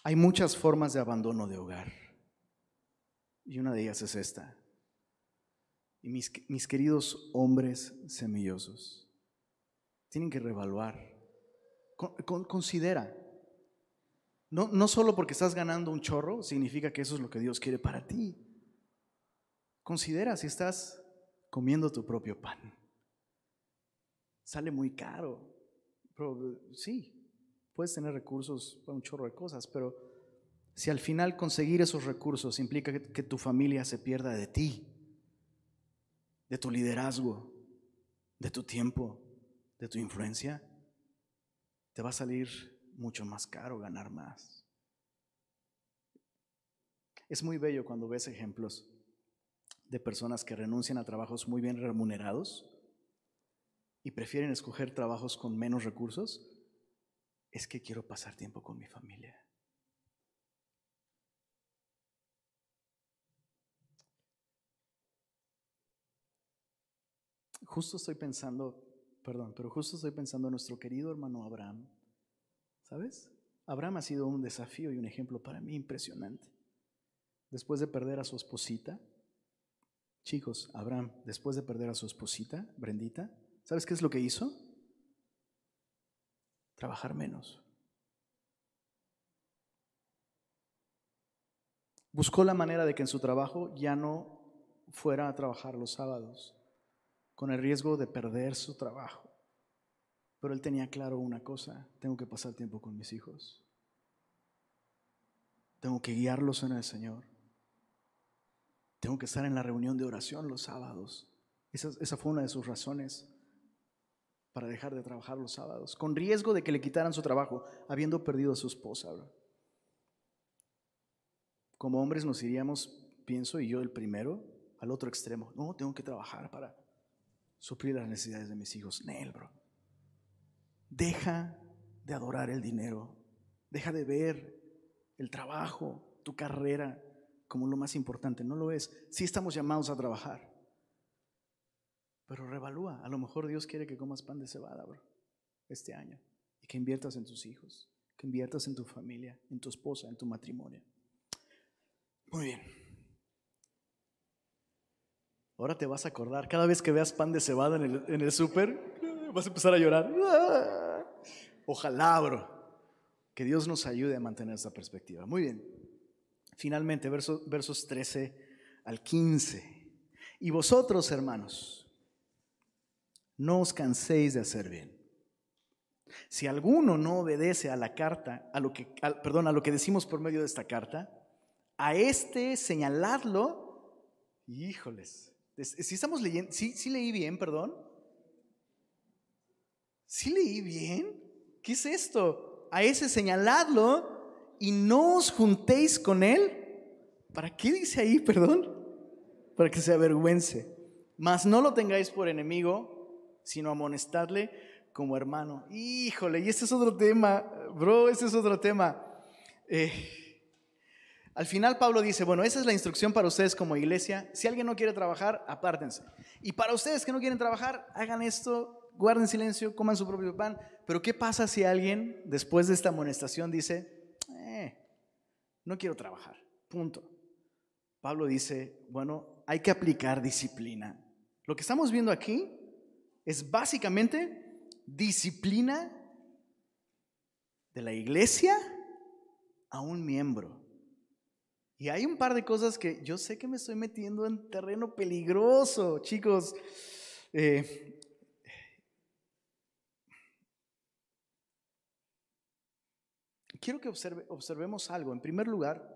Hay muchas formas de abandono de hogar. Y una de ellas es esta. Y mis, mis queridos hombres semillosos, tienen que revaluar. considera. No, no solo porque estás ganando un chorro, significa que eso es lo que Dios quiere para ti. Considera si estás comiendo tu propio pan. Sale muy caro. Pero, sí, Puedes tener recursos para un chorro de cosas, pero si al final conseguir esos recursos implica que, tu familia se pierda de ti, de tu liderazgo, de tu tiempo, de tu influencia, te va a salir mucho más caro ganar más. Es muy bello cuando ves ejemplos de personas que renuncian a trabajos muy bien remunerados y prefieren escoger trabajos con menos recursos es que quiero pasar tiempo con mi familia. Justo estoy pensando, perdón, pero justo estoy pensando en nuestro querido hermano Abraham. ¿Sabes? Abraham ha sido un desafío y un ejemplo para mí impresionante. Después de perder a su esposita, chicos, Abraham, después de perder a su esposita, Brendita, ¿sabes qué es lo que hizo? Trabajar menos. Buscó la manera de que en su trabajo ya no fuera a trabajar los sábados, con el riesgo de perder su trabajo. Pero él tenía claro una cosa, tengo que pasar tiempo con mis hijos. Tengo que guiarlos en el Señor. Tengo que estar en la reunión de oración los sábados. Esa, esa fue una de sus razones para dejar de trabajar los sábados, con riesgo de que le quitaran su trabajo, habiendo perdido a su esposa. Como hombres nos iríamos, pienso, y yo el primero, al otro extremo. No, tengo que trabajar para suplir las necesidades de mis hijos. Nel, bro. Deja de adorar el dinero. Deja de ver el trabajo, tu carrera como lo más importante. No lo es. Sí estamos llamados a trabajar. Pero revalúa. A lo mejor Dios quiere que comas pan de cebada, bro, este año. Y que inviertas en tus hijos, que inviertas en tu familia, en tu esposa, en tu matrimonio. Muy bien. Ahora te vas a acordar, cada vez que veas pan de cebada en el, en el súper, vas a empezar a llorar. Ojalá, bro. Que Dios nos ayude a mantener esa perspectiva. Muy bien. Finalmente, versos, versos 13 al 15. Y vosotros, hermanos, no os canséis de hacer bien. Si alguno no obedece a la carta, a lo que, perdón, a lo que decimos por medio de esta carta, a este señaladlo, híjoles, si estamos leyendo, sí, sí leí bien, perdón. ¿Sí leí bien? ¿Qué es esto? A ese señaladlo y no os juntéis con él. ¿Para qué dice ahí, perdón? Para que se avergüence. Mas no lo tengáis por enemigo, sino amonestarle como hermano. Híjole, y este es otro tema, bro, este es otro tema. Eh, al final Pablo dice, bueno, esa es la instrucción para ustedes como iglesia. Si alguien no quiere trabajar, apártense. Y para ustedes que no quieren trabajar, hagan esto, guarden silencio, coman su propio pan. Pero ¿qué pasa si alguien, después de esta amonestación, dice, eh, no quiero trabajar? Punto. Pablo dice, bueno, hay que aplicar disciplina. Lo que estamos viendo aquí es básicamente disciplina de la iglesia a un miembro. Y hay un par de cosas que yo sé que me estoy metiendo en terreno peligroso, chicos. Eh, quiero que observemos algo. En primer lugar,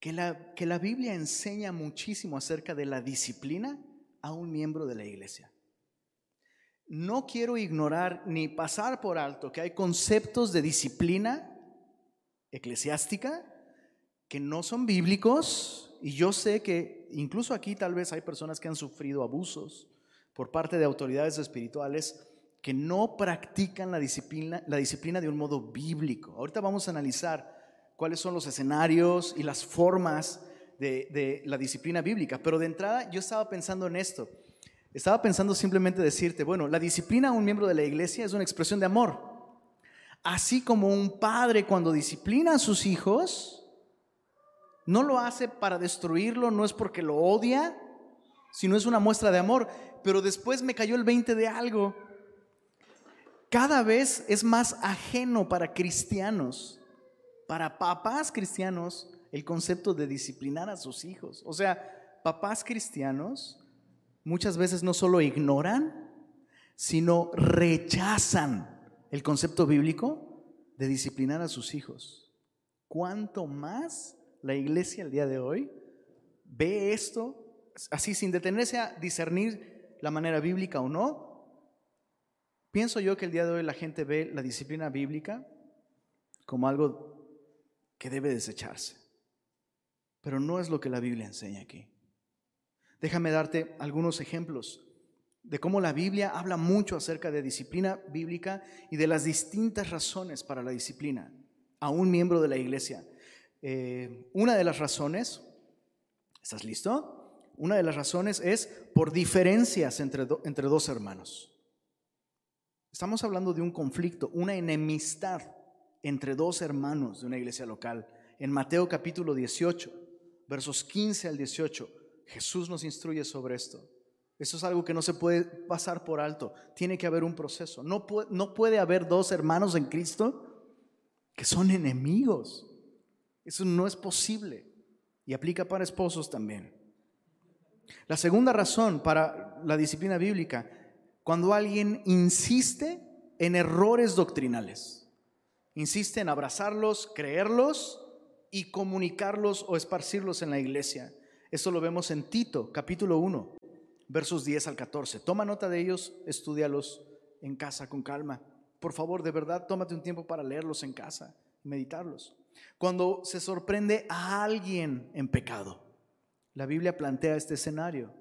que la, que la Biblia enseña muchísimo acerca de la disciplina a un miembro de la iglesia. No quiero ignorar ni pasar por alto que hay conceptos de disciplina eclesiástica que no son bíblicos y yo sé que incluso aquí tal vez hay personas que han sufrido abusos por parte de autoridades espirituales que no practican la disciplina, la disciplina de un modo bíblico. Ahorita vamos a analizar cuáles son los escenarios y las formas de, de la disciplina bíblica, pero de entrada yo estaba pensando en esto. Estaba pensando simplemente decirte, bueno, la disciplina a un miembro de la iglesia es una expresión de amor. Así como un padre cuando disciplina a sus hijos, no lo hace para destruirlo, no es porque lo odia, sino es una muestra de amor. Pero después me cayó el 20 de algo. Cada vez es más ajeno para cristianos, para papás cristianos, el concepto de disciplinar a sus hijos. O sea, papás cristianos muchas veces no solo ignoran, sino rechazan el concepto bíblico de disciplinar a sus hijos. ¿Cuánto más la iglesia el día de hoy ve esto así sin detenerse a discernir la manera bíblica o no? Pienso yo que el día de hoy la gente ve la disciplina bíblica como algo que debe desecharse. Pero no es lo que la Biblia enseña aquí. Déjame darte algunos ejemplos de cómo la Biblia habla mucho acerca de disciplina bíblica y de las distintas razones para la disciplina a un miembro de la iglesia. Eh, una de las razones, ¿estás listo? Una de las razones es por diferencias entre, entre dos hermanos. Estamos hablando de un conflicto, una enemistad entre dos hermanos de una iglesia local. En Mateo capítulo 18, versos 15 al 18. Jesús nos instruye sobre esto. Eso es algo que no se puede pasar por alto. Tiene que haber un proceso. No puede, no puede haber dos hermanos en Cristo que son enemigos. Eso no es posible. Y aplica para esposos también. La segunda razón para la disciplina bíblica, cuando alguien insiste en errores doctrinales, insiste en abrazarlos, creerlos y comunicarlos o esparcirlos en la iglesia. Esto lo vemos en Tito, capítulo 1, versos 10 al 14. Toma nota de ellos, estudialos en casa con calma. Por favor, de verdad, tómate un tiempo para leerlos en casa meditarlos. Cuando se sorprende a alguien en pecado, la Biblia plantea este escenario.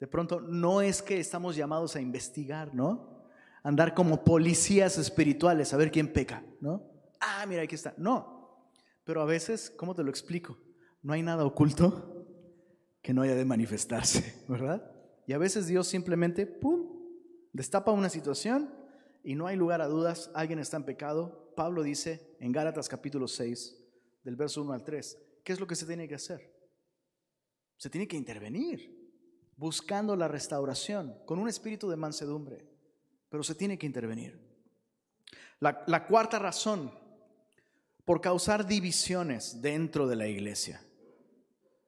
De pronto, no es que estamos llamados a investigar, ¿no? Andar como policías espirituales, a ver quién peca, ¿no? Ah, mira, aquí está. No. Pero a veces, ¿cómo te lo explico? No hay nada oculto que no haya de manifestarse, ¿verdad? Y a veces Dios simplemente, ¡pum!, destapa una situación y no hay lugar a dudas, alguien está en pecado. Pablo dice en Gálatas capítulo 6, del verso 1 al 3, ¿qué es lo que se tiene que hacer? Se tiene que intervenir, buscando la restauración, con un espíritu de mansedumbre, pero se tiene que intervenir. La, la cuarta razón, por causar divisiones dentro de la iglesia.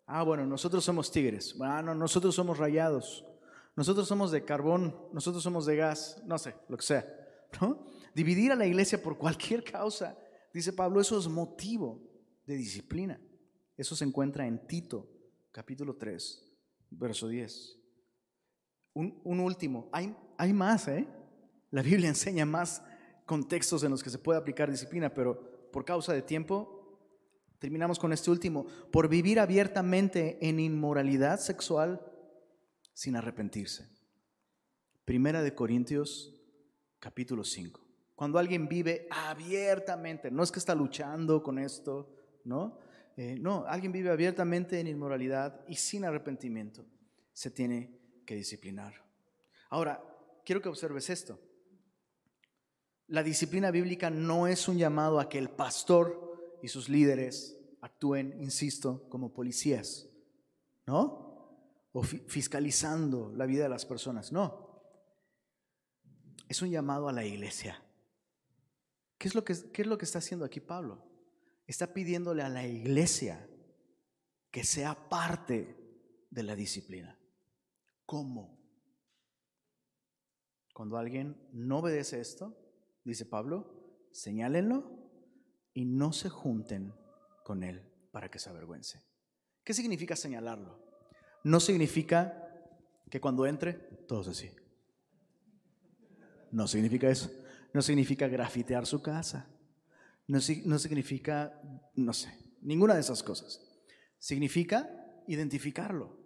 Ah, bueno, nosotros somos tigres. Bueno, nosotros somos rayados. Nosotros somos de carbón, nosotros somos de gas, no sé, lo que sea. Dividir a la iglesia por cualquier causa, dice Pablo, eso es motivo de disciplina. Eso se encuentra en Tito, capítulo 3, verso 10. Un, un último, hay, hay más, ¿eh? La Biblia enseña más contextos en los que se puede aplicar disciplina, pero por causa de tiempo Terminamos con este último, por vivir abiertamente en inmoralidad sexual sin arrepentirse. Primera de Corintios capítulo 5. Cuando alguien vive abiertamente, no es que está luchando con esto, ¿no? Eh, no, alguien vive abiertamente en inmoralidad y sin arrepentimiento. Se tiene que disciplinar. Ahora, quiero que observes esto. La disciplina bíblica no es un llamado a que el pastor y sus líderes actúen, insisto, como policías, ¿no? O fiscalizando la vida de las personas, no. Es un llamado a la iglesia. ¿Qué es lo que, qué es lo que está haciendo aquí Pablo? Está pidiéndole a la iglesia que sea parte de la disciplina. ¿Cómo? Cuando alguien no obedece esto, dice Pablo, señálenlo y no se junten con él para que se avergüence. ¿Qué significa señalarlo? No significa que cuando entre, todos así. No significa eso. No significa grafitear su casa. No, no significa, no sé, ninguna de esas cosas. Significa identificarlo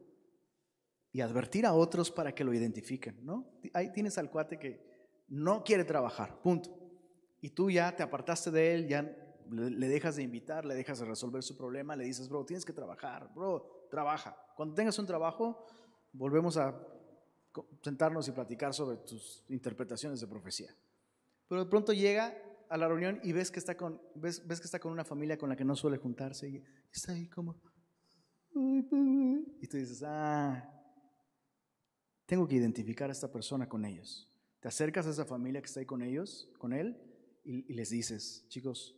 y advertir a otros para que lo identifiquen, ¿no? Ahí tienes al cuate que no quiere trabajar, punto. Y tú ya te apartaste de él, ya le dejas de invitar, le dejas de resolver su problema, le dices, bro, tienes que trabajar, bro, trabaja. Cuando tengas un trabajo, volvemos a sentarnos y platicar sobre tus interpretaciones de profecía. Pero de pronto llega a la reunión y ves que está con, ves, ves que está con una familia con la que no suele juntarse y está ahí como... Y tú dices, ah, tengo que identificar a esta persona con ellos. Te acercas a esa familia que está ahí con ellos, con él, y, y les dices, chicos,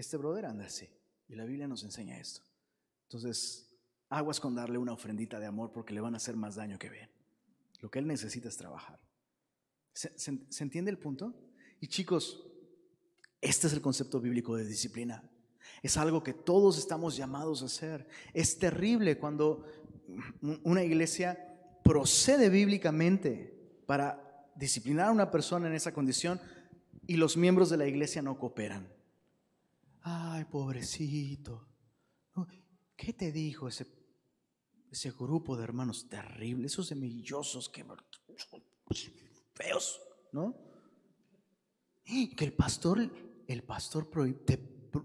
este brother anda así. Y la Biblia nos enseña esto. Entonces, aguas con darle una ofrendita de amor porque le van a hacer más daño que bien. Lo que él necesita es trabajar. ¿Se, entiende el punto? Y chicos, este es el concepto bíblico de disciplina. Es algo que todos estamos llamados a hacer. Es terrible cuando una iglesia procede bíblicamente para disciplinar a una persona en esa condición y los miembros de la iglesia no cooperan. Ay, pobrecito. ¿Qué te dijo ese, ese grupo de hermanos terribles, esos semillosos que feos, ¿no? Que el pastor, el pastor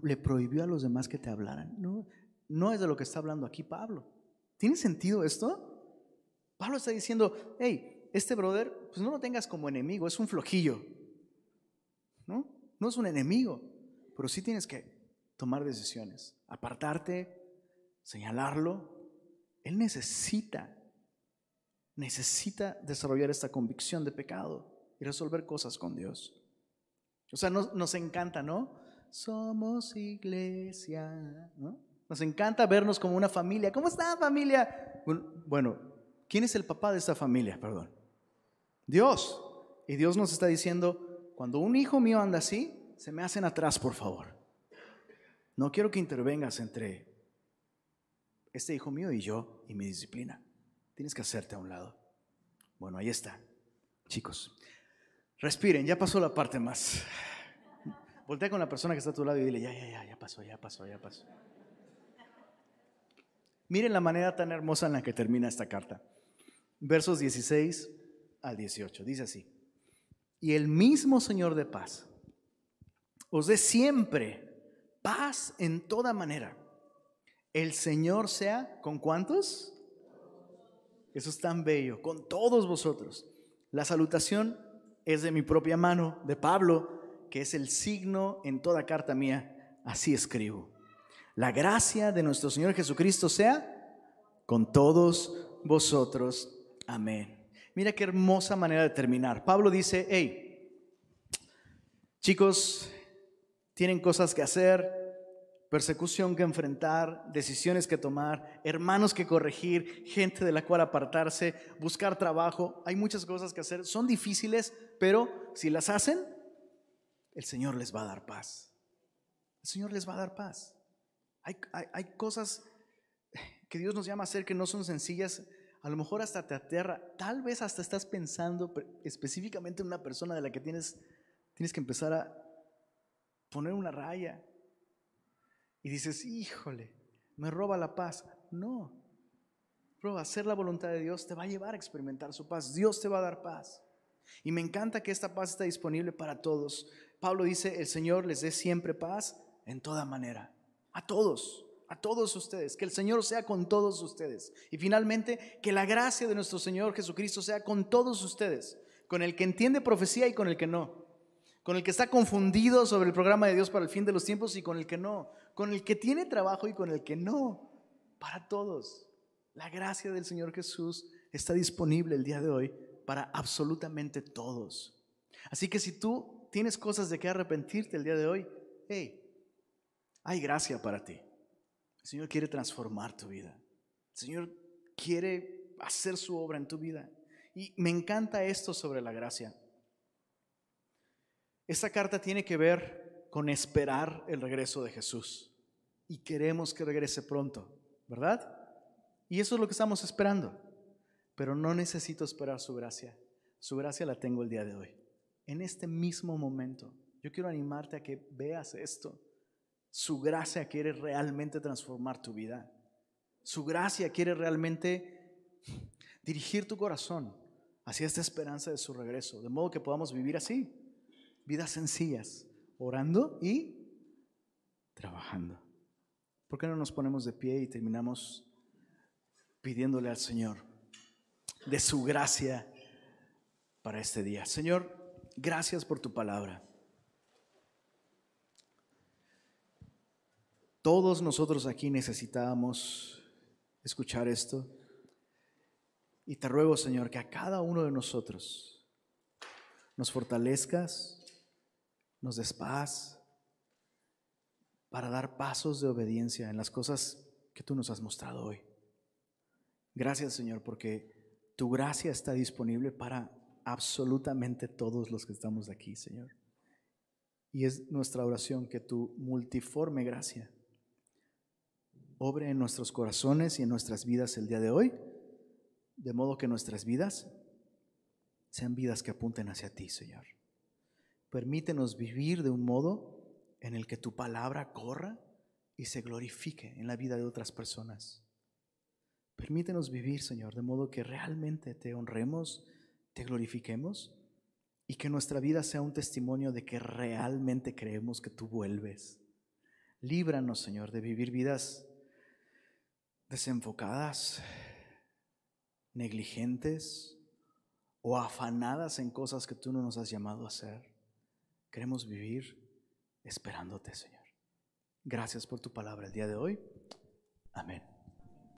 le prohibió a los demás que te hablaran. No, no es de lo que está hablando aquí Pablo. ¿Tiene sentido esto? Pablo está diciendo, hey, este brother, pues no lo tengas como enemigo, es un flojillo. ¿No? No es un enemigo, pero sí tienes que tomar decisiones, apartarte, señalarlo. Él necesita, necesita desarrollar esta convicción de pecado y resolver cosas con Dios. O sea, nos, encanta, ¿no? Somos iglesia, ¿no? Nos encanta vernos como una familia. ¿Cómo está familia? Bueno, ¿quién es el papá de esta familia? Perdón. Dios. Y Dios nos está diciendo, cuando un hijo mío anda así, se me hacen atrás, por favor. No quiero que intervengas entre este hijo mío y yo y mi disciplina. Tienes que hacerte a un lado. Bueno, ahí está. Chicos, respiren, ya pasó la parte más. Voltea con la persona que está a tu lado y dile, ya, ya, ya, ya pasó, ya pasó, ya pasó. Miren la manera tan hermosa en la que termina esta carta. Versos 16 al 18. Dice así. Y el mismo Señor de paz os dé siempre paz en toda manera. El Señor sea con cuántos? Eso es tan bello, con todos vosotros. La salutación es de mi propia mano, de Pablo, que es el signo en toda carta mía. Así escribo. La gracia de nuestro Señor Jesucristo sea con todos vosotros. Amén. Mira qué hermosa manera de terminar. Pablo dice, hey, chicos, tienen cosas que hacer, persecución que enfrentar, decisiones que tomar, hermanos que corregir, gente de la cual apartarse, buscar trabajo. Hay muchas cosas que hacer. Son difíciles, pero si las hacen, el Señor les va a dar paz. El Señor les va a dar paz. Hay, hay, cosas que Dios nos llama a hacer que no son sencillas. A lo mejor hasta te aterra. Tal vez hasta estás pensando específicamente en una persona de la que tienes, tienes que empezar a poner una raya. Y dices, híjole, me roba la paz. No. Pero hacer la voluntad de Dios te va a llevar a experimentar su paz. Dios te va a dar paz. Y me encanta que esta paz está disponible para todos. Pablo dice, el Señor les dé siempre paz en toda manera. A todos, a todos ustedes. Que el Señor sea con todos ustedes. Y finalmente, que la gracia de nuestro Señor Jesucristo sea con todos ustedes. Con el que entiende profecía y con el que no con el que está confundido sobre el programa de Dios para el fin de los tiempos y con el que no, con el que tiene trabajo y con el que no, para todos. La gracia del Señor Jesús está disponible el día de hoy para absolutamente todos. Así que si tú tienes cosas de que arrepentirte el día de hoy, hey, hay gracia para ti. El Señor quiere transformar tu vida. El Señor quiere hacer su obra en tu vida. Y me encanta esto sobre la gracia. Esta carta tiene que ver con esperar el regreso de Jesús. Y queremos que regrese pronto, ¿verdad? Y eso es lo que estamos esperando. Pero no necesito esperar su gracia. Su gracia la tengo el día de hoy. en este mismo momento, yo quiero animarte a que veas esto. Su gracia quiere realmente transformar tu vida. Su gracia quiere realmente dirigir tu corazón hacia esta esperanza de su regreso, de modo que podamos vivir así, vidas sencillas, orando y trabajando. ¿Por qué no nos ponemos de pie y terminamos pidiéndole al Señor de su gracia para este día? Señor, gracias por tu palabra. Todos nosotros aquí necesitábamos escuchar esto. Y te ruego, Señor, que a cada uno de nosotros nos fortalezcas, nos des paz, para dar pasos de obediencia en las cosas que tú nos has mostrado hoy. Gracias Señor, porque tu gracia está disponible para absolutamente todos los que estamos aquí, Señor. Y es nuestra oración que tu multiforme gracia obre en nuestros corazones y en nuestras vidas el día de hoy, de modo que nuestras vidas sean vidas que apunten hacia ti, Señor. Permítenos vivir de un modo en el que tu palabra corra y se glorifique en la vida de otras personas. Permítenos vivir, Señor, de modo que realmente te honremos, te glorifiquemos y que nuestra vida sea un testimonio de que realmente creemos que tú vuelves. Líbranos, Señor, de vivir vidas desenfocadas, negligentes o afanadas en cosas que tú no nos has llamado a hacer. Queremos vivir esperándote, Señor. Gracias por tu palabra el día de hoy. Amén.